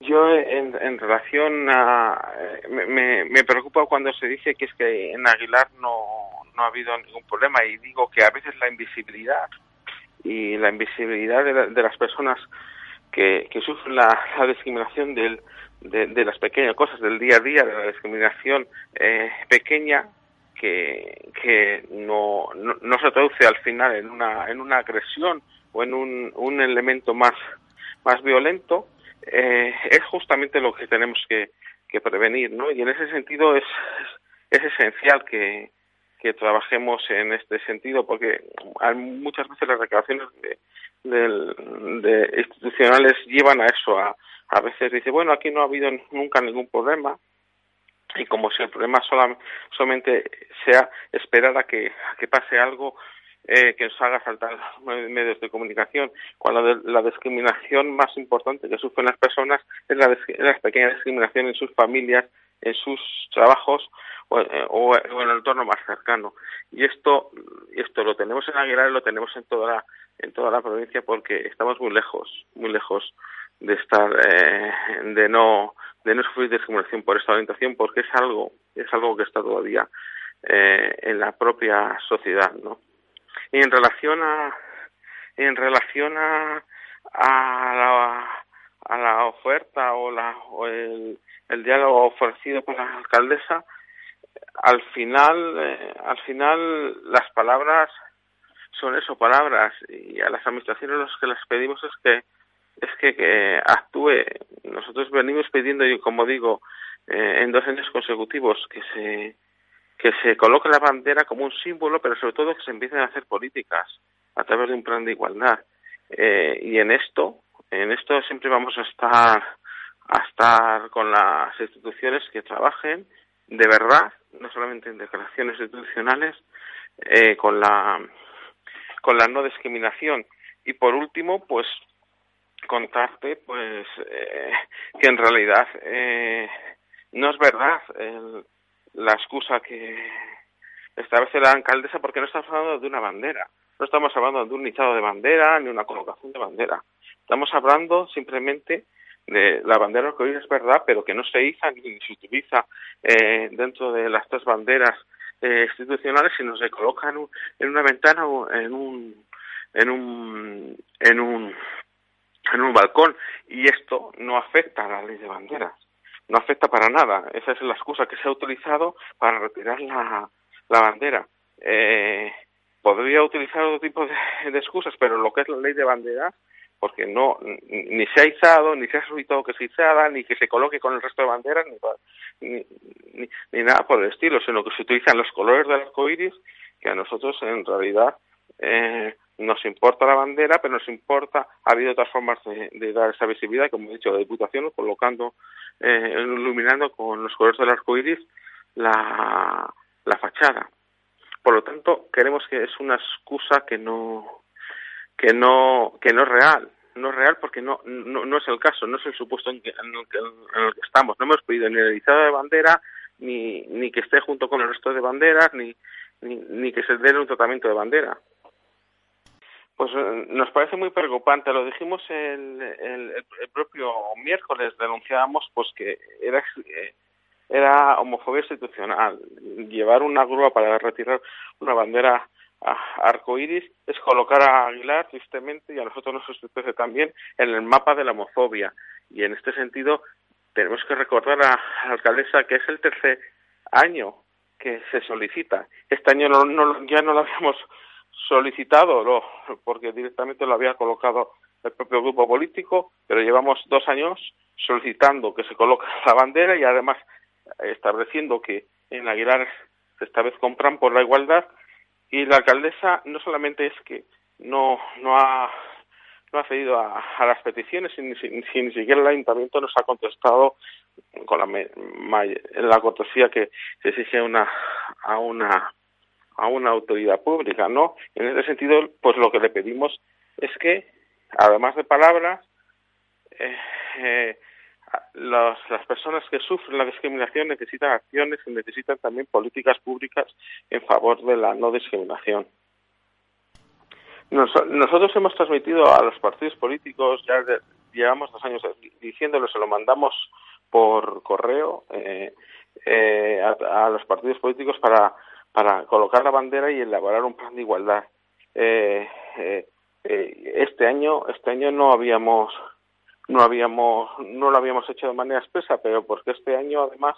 Yo en, en relación a... Me, me, preocupa cuando se dice que es que en Aguilar no, no ha habido ningún problema. Y digo que a veces la invisibilidad y la invisibilidad de, de las personas que, que sufren la, la discriminación del, de, de, las pequeñas cosas del día a día, de la discriminación eh, pequeña que, que no, no, no, se traduce al final en una, en una agresión o en un, un elemento más, más violento, eh, es justamente lo que tenemos que, que, prevenir, ¿no? Y en ese sentido es, es, esencial que, que trabajemos en este sentido, porque muchas veces las declaraciones de, de, de institucionales llevan a eso, a, a veces dice, bueno, aquí no ha habido nunca ningún problema, y como si el problema solamente sea esperar a que, a que pase algo eh, que nos haga saltar medios de comunicación, cuando la discriminación más importante que sufren las personas es la, pequeña discriminación en sus familias, en sus trabajos o, eh, o, en el entorno más cercano. Y esto, esto lo tenemos en Aguilar y lo tenemos en toda la, en toda la provincia porque estamos muy lejos, muy lejos de estar, eh, de no, de no sufrir discriminación por esta orientación porque es algo, es algo que está todavía eh, en la propia sociedad, ¿no? En relación a en relación a, a la a la oferta o la o el, el diálogo ofrecido por la alcaldesa al final eh, al final las palabras son eso palabras y a las administraciones lo que les pedimos es que es que, que actúe. Nosotros venimos pidiendo y como digo eh, en dos años consecutivos que se que se coloque la bandera como un símbolo, pero sobre todo que se empiecen a hacer políticas a través de un plan de igualdad. Eh, y en esto, en esto siempre vamos a estar, a estar con las instituciones que trabajen de verdad, no solamente en declaraciones institucionales, eh, con la con la no discriminación. Y por último, pues contarte, pues eh, que en realidad eh, no es verdad el, la excusa que establece la alcaldesa porque no estamos hablando de una bandera, no estamos hablando de un nichado de bandera ni una colocación de bandera. Estamos hablando simplemente de la bandera que hoy es verdad, pero que no se iza ni se utiliza eh, dentro de las tres banderas eh, institucionales, sino se coloca en, un, en una ventana o en un en un en un en un balcón. Y esto no afecta a la ley de banderas no afecta para nada. Esa es la excusa que se ha utilizado para retirar la, la bandera. Eh, podría utilizar otro tipo de, excusas, pero lo que es la ley de banderas, porque no ni se ha izado, ni se ha solicitado que se izada, ni que se coloque con el resto de banderas, ni, ni, ni nada por el estilo, sino que se utilizan los colores del arco iris, que a nosotros en realidad eh, nos importa la bandera, pero nos importa, ha habido otras formas de, de dar esa visibilidad, como he dicho, la Diputación, colocando, eh, iluminando con los colores del arco iris la, la fachada. Por lo tanto, queremos que es una excusa que no, que no, que no es real. No es real porque no, no, no es el caso, no es el supuesto en, que, en, el que, en el que estamos. No hemos pedido ni el izado de bandera, ni, ni que esté junto con el resto de banderas, ni, ni, ni que se dé un tratamiento de bandera. Pues nos parece muy preocupante. Lo dijimos el, el, propio miércoles, denunciábamos pues que era era homofobia institucional. Llevar una grúa para retirar una bandera arcoíris es colocar a Aguilar tristemente y a nosotros nos sustituye también en el mapa de la homofobia. Y en este sentido tenemos que recordar a la alcaldesa que es el tercer año que se solicita. Este año no, no, ya no lo habíamos solicitado, no, porque directamente lo había colocado el propio grupo político, pero llevamos dos años solicitando que se coloque la bandera y además estableciendo que en Aguilar esta vez compran por la igualdad. Y la alcaldesa no solamente es que no no ha no ha cedido a, las peticiones y ni, siquiera el ayuntamiento nos ha contestado con la, la cortesía que se exige una, a una a una autoridad pública, ¿no? En ese sentido, pues lo que le pedimos es que, además de palabras, eh, eh, las personas que sufren la discriminación necesitan acciones y necesitan también políticas públicas en favor de la no discriminación. nosotros hemos transmitido a los partidos políticos, ya llevamos dos años diciéndolo, se lo mandamos por correo eh, eh, a, los partidos políticos para, para colocar la bandera y elaborar un plan de igualdad. Eh, este año, este año no habíamos no habíamos no lo habíamos hecho de manera expresa pero porque este año además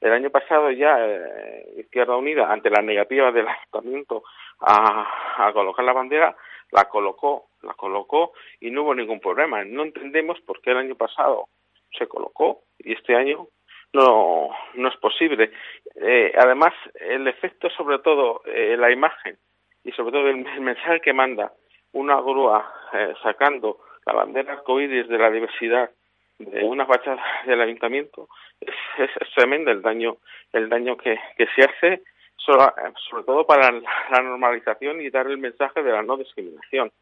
el año pasado ya eh, Izquierda Unida ante la negativa del ayuntamiento a, a colocar la bandera la colocó la colocó y no hubo ningún problema no entendemos por qué el año pasado se colocó y este año no no es posible. Eh, además el efecto sobre todo eh, la imagen y sobre todo el, mensaje que manda una grúa eh, sacando la bandera arcoíris de la diversidad de una fachada del ayuntamiento es, es, tremendo el daño el daño que, que se hace sobre, sobre todo para la normalización y dar el mensaje de la no discriminación.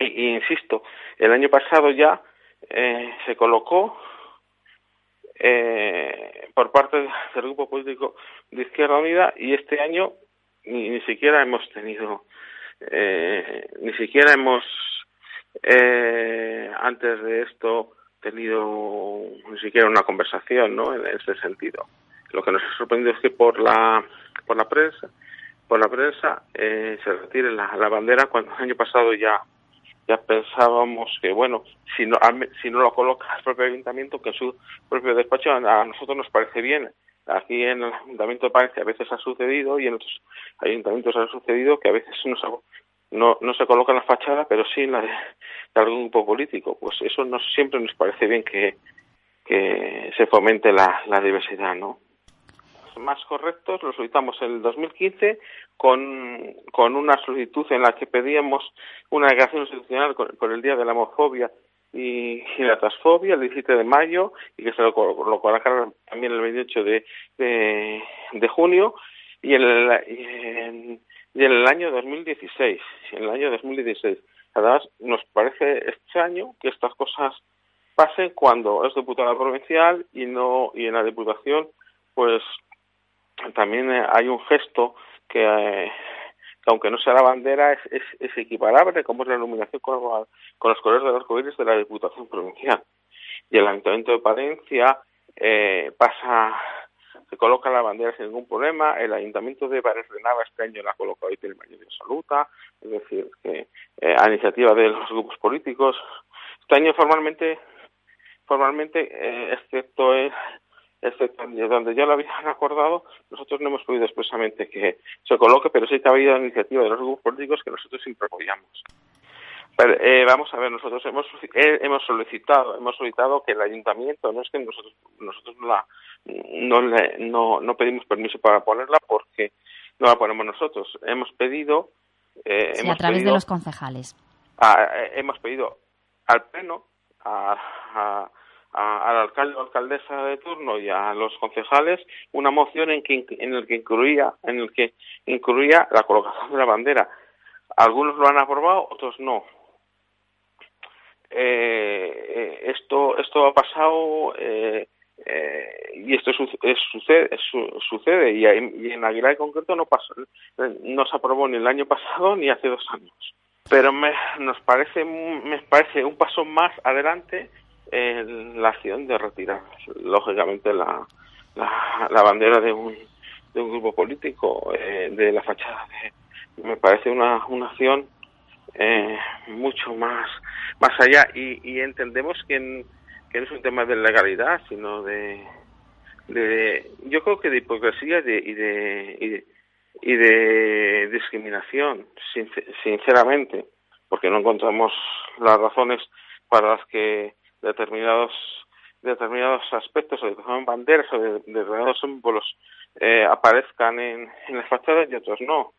Y, insisto el año pasado ya eh, se colocó eh, por parte del grupo político de Izquierda Unida y este año ni, ni siquiera hemos tenido eh, ni siquiera hemos eh, antes de esto tenido ni siquiera una conversación ¿no? en ese sentido. Lo que nos ha sorprendido es que por la por la prensa por la prensa eh, se retire la, la, bandera cuando el año pasado ya ya pensábamos que bueno si no si no lo coloca el propio ayuntamiento que en su propio despacho a nosotros nos parece bien aquí en el ayuntamiento de Palencia a veces ha sucedido y en otros ayuntamientos ha sucedido que a veces no, no se coloca en la fachada, pero sí en la de, algún grupo político. Pues eso no, siempre nos parece bien que, que se fomente la diversidad, ¿no? Más correctos los solicitamos en el 2015 con, con una solicitud en la que pedíamos una declaración institucional con, el Día de la Homofobia y, la Transfobia el 17 de mayo y que se lo, lo también el 28 de, de, de junio y en, el, en, y en el año 2016, en el año 2016. Además, nos parece extraño que estas cosas pasen cuando es diputada provincial y no y en la diputación, pues también eh, hay un gesto que, eh, que aunque no sea la bandera, es, es, es, equiparable, como es la iluminación con, con los colores del arco iris de la diputación provincial. Y el Ayuntamiento de Palencia eh, pasa se coloca la bandera sin ningún problema. El Ayuntamiento de Bares de Nava este año la ha colocado y tiene mayoría absoluta, es decir, que eh, a iniciativa de los grupos políticos. Este año formalmente, formalmente, excepto el, excepto donde ya lo habían acordado, nosotros no hemos pedido expresamente que se coloque, pero sí que ha habido iniciativa de los grupos políticos que nosotros siempre apoyamos. Eh, vamos a ver, nosotros hemos eh, hemos solicitado hemos solicitado que el ayuntamiento no es que nosotros nosotros no la no le, no, no pedimos permiso para ponerla porque no la ponemos nosotros. Hemos pedido eh, a través de los concejales. eh, hemos pedido al pleno a, a, al alcalde o alcaldesa de turno y a los concejales una moción en que en el que incluía en el que incluía la colocación de la bandera. Algunos lo han aprobado otros no. Eh, esto esto ha pasado eh, eh, y esto sucede sucede y, en Aguilar en concreto no pasó no se aprobó ni el año pasado ni hace dos años. Pero me nos parece me parece un paso más adelante en la acción de retirar lógicamente la la, bandera de un de un grupo político eh, de la fachada me parece una una acción eh, mucho más más allá. Y, entendemos que, que, no es un tema de legalidad sino de, de yo creo que de hipocresía de, y de y de, discriminación sinceramente porque no encontramos las razones para las que determinados determinados aspectos o determinadas banderas o de, determinados símbolos eh, aparezcan en, en las fachadas y otros no